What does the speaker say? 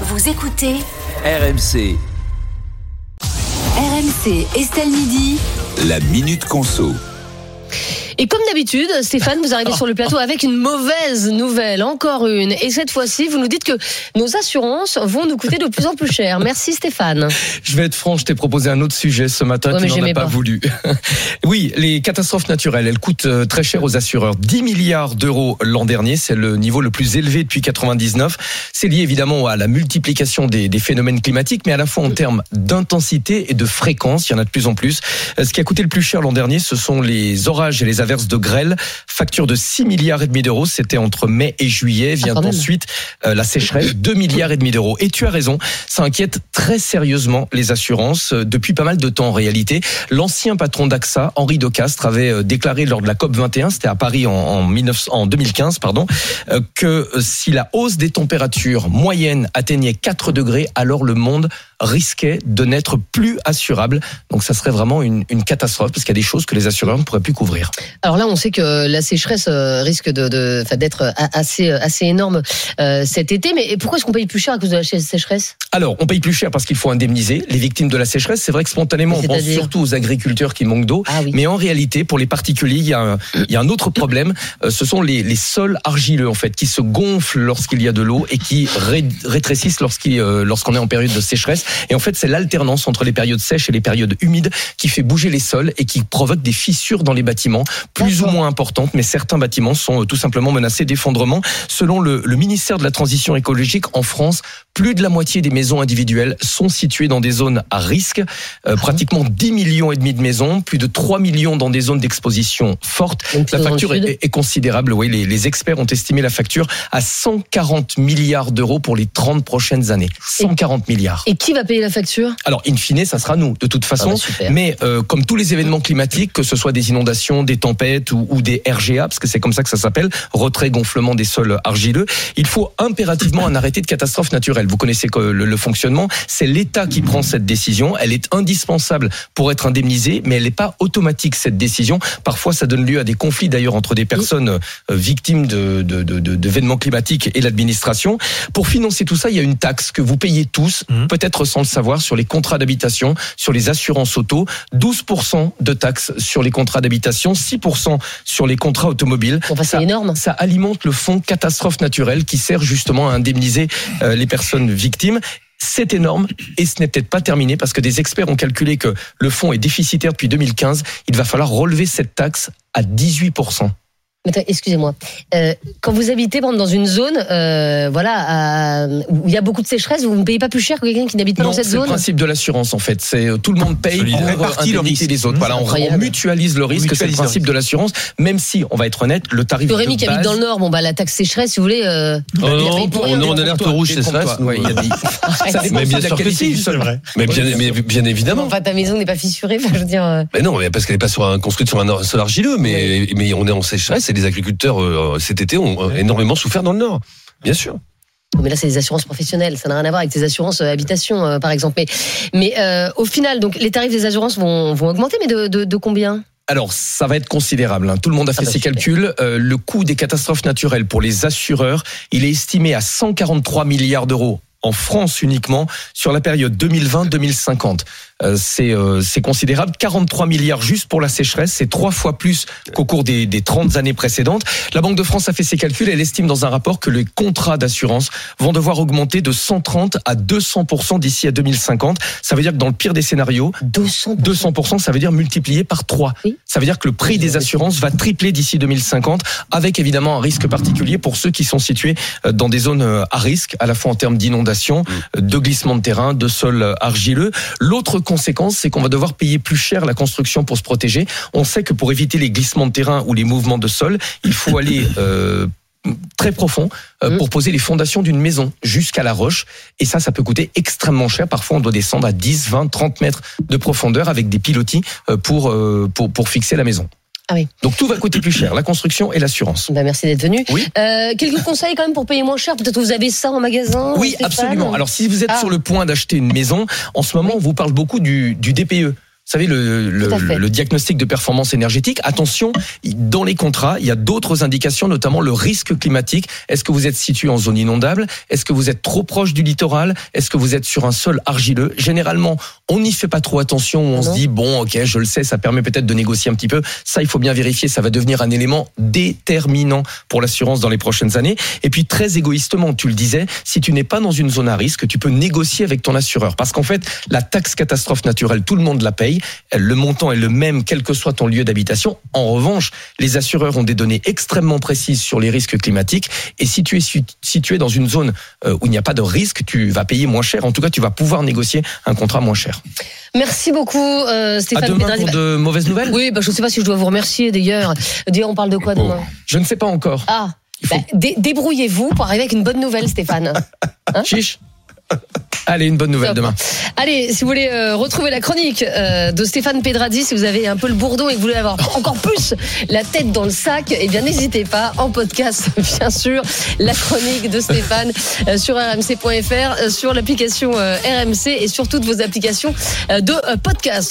Vous écoutez RMC, RMC Estelle Midi. la Minute Conso. Et comme d'habitude, Stéphane, vous arrivez sur le plateau avec une mauvaise nouvelle, encore une. Et cette fois-ci, vous nous dites que nos assurances vont nous coûter de plus en plus cher. Merci Stéphane. Je vais être franc, je t'ai proposé un autre sujet ce matin, Ouais, tu n'en as pas, pas. voulu. oui, les catastrophes naturelles, elles coûtent euh, très cher aux assureurs. 10 milliards d'euros l'an dernier, c'est le niveau le plus élevé depuis 99. C'est lié évidemment à la multiplication des, des phénomènes climatiques, mais à la fois en termes d'intensité et de fréquence, il y en a de plus en plus. Euh, Ce qui a coûté le plus cher l'an dernier, ce sont les orages et les averses de grêle. Facture de 6 milliards et demi d'euros, c'était entre mai et juillet. Vient Ah, même. ensuite euh, la sécheresse, 2 milliards et demi d'euros. Et tu as raison, ça inquiète très sérieusement les assurances euh, depuis pas mal de temps en réalité. L'ancien patron d'AXA, Henri Decastre, avait euh, déclaré lors de la COP 21, c'était à Paris en, en, 19 en 2015, pardon, que si la hausse des températures moyennes atteignait 4 degrés, alors le monde risquait de n'être plus assurable. Donc ça serait vraiment une, une catastrophe parce qu'il y a des choses que les assureurs ne pourraient plus couvrir. Alors là, on sait que la sécheresse euh, risque de, de, enfin, d'être assez, assez énorme euh, cet été. Mais pourquoi est-ce qu'on paye plus cher à cause de la sé- sécheresse? Alors, on paye plus cher parce qu'il faut indemniser les victimes de la sécheresse. C'est vrai que spontanément, on pense surtout aux agriculteurs qui manquent d'eau. Ah oui. Mais en réalité, pour les particuliers, il y a un, il y a un autre problème. Euh, Ce sont les, les sols argileux, en fait, qui se gonflent lorsqu'il y a de l'eau et qui ré- rétrécissent lorsqu'il, lorsqu'on est en période de sécheresse. Et en fait, c'est l'alternance entre les périodes sèches et les périodes humides qui fait bouger les sols et qui provoque des fissures dans les bâtiments, plus ou moins importantes, mais certains bâtiments sont euh, tout simplement menacés d'effondrement. Selon le, le ministère de la Transition écologique, en France, plus de la moitié des maisons individuelles sont situées dans des zones à risque. Euh, pratiquement 10 millions et demi de maisons, plus de 3 millions dans des zones d'exposition forte. Donc, La facture est, est considérable. Oui, les, les experts ont estimé la facture à 140 milliards d'euros pour les 30 prochaines années. 140 milliards. Et qui va payer la facture? Alors, in fine, ça sera nous, de toute façon. Ah bah, mais euh, comme tous les événements climatiques, que ce soit des inondations, des tempêtes ou, ou des RGA, parce que c'est comme ça que ça s'appelle, retrait gonflement des sols argileux, il faut impérativement un arrêté de catastrophe naturelle. Vous connaissez le, le fonctionnement, c'est l'État qui prend cette décision. Elle est indispensable pour être indemnisée, mais elle n'est pas automatique cette décision. Parfois, ça donne lieu à des conflits d'ailleurs entre des personnes euh, victimes de d'événements climatiques et l'administration. Pour financer tout ça, il y a une taxe que vous payez tous, peut-être sans le savoir, sur les contrats d'habitation, sur les assurances auto, 12% de taxes sur les contrats d'habitation, 6% sur les contrats automobiles. Enfin, c'est Ça- énorme. Ça alimente le fonds catastrophe naturelle qui sert justement à indemniser euh, les personnes victimes. C'est énorme et ce n'est peut-être pas terminé parce que des experts ont calculé que le fonds est déficitaire depuis 2015. Il va falloir relever cette taxe à 18%. Excusez-moi. Euh, quand vous habitez par exemple, dans une zone, euh, voilà, à- où il y a beaucoup de sécheresse, vous ne payez pas plus cher que quelqu'un qui n'habite pas Non, dans cette c'est le zone principe de l'assurance en fait. C'est euh, tout le monde paye Solidaire. pour Répartit le indemniser risque. les autres. Mmh, Voilà, on, on mutualise le risque. C'est le principe risque. de l'assurance. Même si, on va être honnête, le tarif Que Rémi de qui habite dans le Nord, bon bah la taxe sécheresse, si vous voulez. Euh, Oh a non, pour on rien. est en alerte rouge, c'est stress. Ouais, il a dit. Ça dépend Mais bien de sûr que si, du sol. Mais bien, évidemment. Enfin, ta maison n'est pas fissurée, je veux dire. euh, Mais non, parce qu'elle est pas construite sur un sol argileux, mais, on est en sécheresse les agriculteurs euh, cet été ont euh, énormément souffert dans le Nord. Bien sûr. Mais là, c'est des assurances professionnelles. Ça n'a rien à voir avec des assurances euh, habitation, euh, par exemple. Mais, mais euh, au final, donc, les tarifs des assurances vont, vont augmenter, mais de, de, de combien? Alors, ça va être considérable. hein. Tout le monde a fait bah, ses calculs. Euh, le coût des catastrophes naturelles pour les assureurs, il est estimé à 143 milliards d'euros en France uniquement sur la période 2020-2050. Euh, c'est euh, c'est considérable. 43 milliards juste pour la sécheresse, c'est trois fois plus qu'au cours des, des 30 années précédentes. La Banque de France a fait ses calculs. Elle estime dans un rapport que les contrats d'assurance vont devoir augmenter de 130 à 200% d'ici à 2050. Ça veut dire que dans le pire des scénarios, 200 200%, ça veut dire multiplié par 3. Oui. Ça veut dire que le prix des assurances va tripler d'ici 2050, avec évidemment un risque particulier pour ceux qui sont situés euh, dans des zones à risque, à la fois en termes d'inondation, de glissement de terrain, de sol argileux. L'autre conséquence, c'est qu'on va devoir payer plus cher la construction pour se protéger. On sait que pour éviter les glissements de terrain ou les mouvements de sol, il faut aller... euh, très profond euh, Mhm. pour poser les fondations d'une maison jusqu'à la roche. Et ça, ça peut coûter extrêmement cher. Parfois, on doit descendre à 10, 20, 30 mètres de profondeur avec des pilotis pour, euh, pour, pour fixer la maison. Ah oui. Donc tout va coûter plus cher, la construction et l'assurance. Bah, merci d'être venu. Oui. Euh, quelques conseils quand même pour payer moins cher. Peut-être que vous avez ça en magasin. Oui, absolument. Alors si vous êtes Ah. sur le point d'acheter une maison, en ce moment, on vous parle beaucoup du, du DPE. Vous savez, le, le, le diagnostic de performance énergétique, attention, dans les contrats, il y a d'autres indications, notamment le risque climatique. Est-ce que vous êtes situé en zone inondable? Est-ce que vous êtes trop proche du littoral? Est-ce que vous êtes sur un sol argileux? Généralement, on n'y fait pas trop attention, on se dit, bon, ok, je le sais, ça permet peut-être de négocier un petit peu. Ça, il faut bien vérifier, ça va devenir un élément déterminant pour l'assurance dans les prochaines années. Et puis, très égoïstement, tu le disais, si tu n'es pas dans une zone à risque, tu peux négocier avec ton assureur. Parce qu'en fait, la taxe catastrophe naturelle, tout le monde la paye. Le montant est le même, quel que soit ton lieu d'habitation. En revanche, les assureurs ont des données extrêmement précises sur les risques climatiques. Et si tu es situé dans une zone euh, où il n'y a pas de risque, tu vas payer moins cher. En tout cas, tu vas pouvoir négocier un contrat moins cher. Merci beaucoup, euh, À Stéphane demain Pédrazi. pour de mauvaises nouvelles Oui, bah, je ne sais pas si je dois vous remercier d'ailleurs. D'ailleurs, on parle de quoi demain? Je ne sais pas encore. Ah, faut- bah, dé- débrouillez-vous pour arriver avec une bonne nouvelle, Stéphane. Chiche. Allez, une bonne nouvelle Top. demain. Allez, si vous voulez euh, retrouver la chronique euh, de Stéphane Pedradi, si vous avez un peu le bourdon et que vous voulez avoir encore plus la tête dans le sac, eh bien n'hésitez pas, en podcast, bien sûr, la chronique de Stéphane euh, sur rmc.fr, sur l'application RMC et sur toutes vos applications de podcast.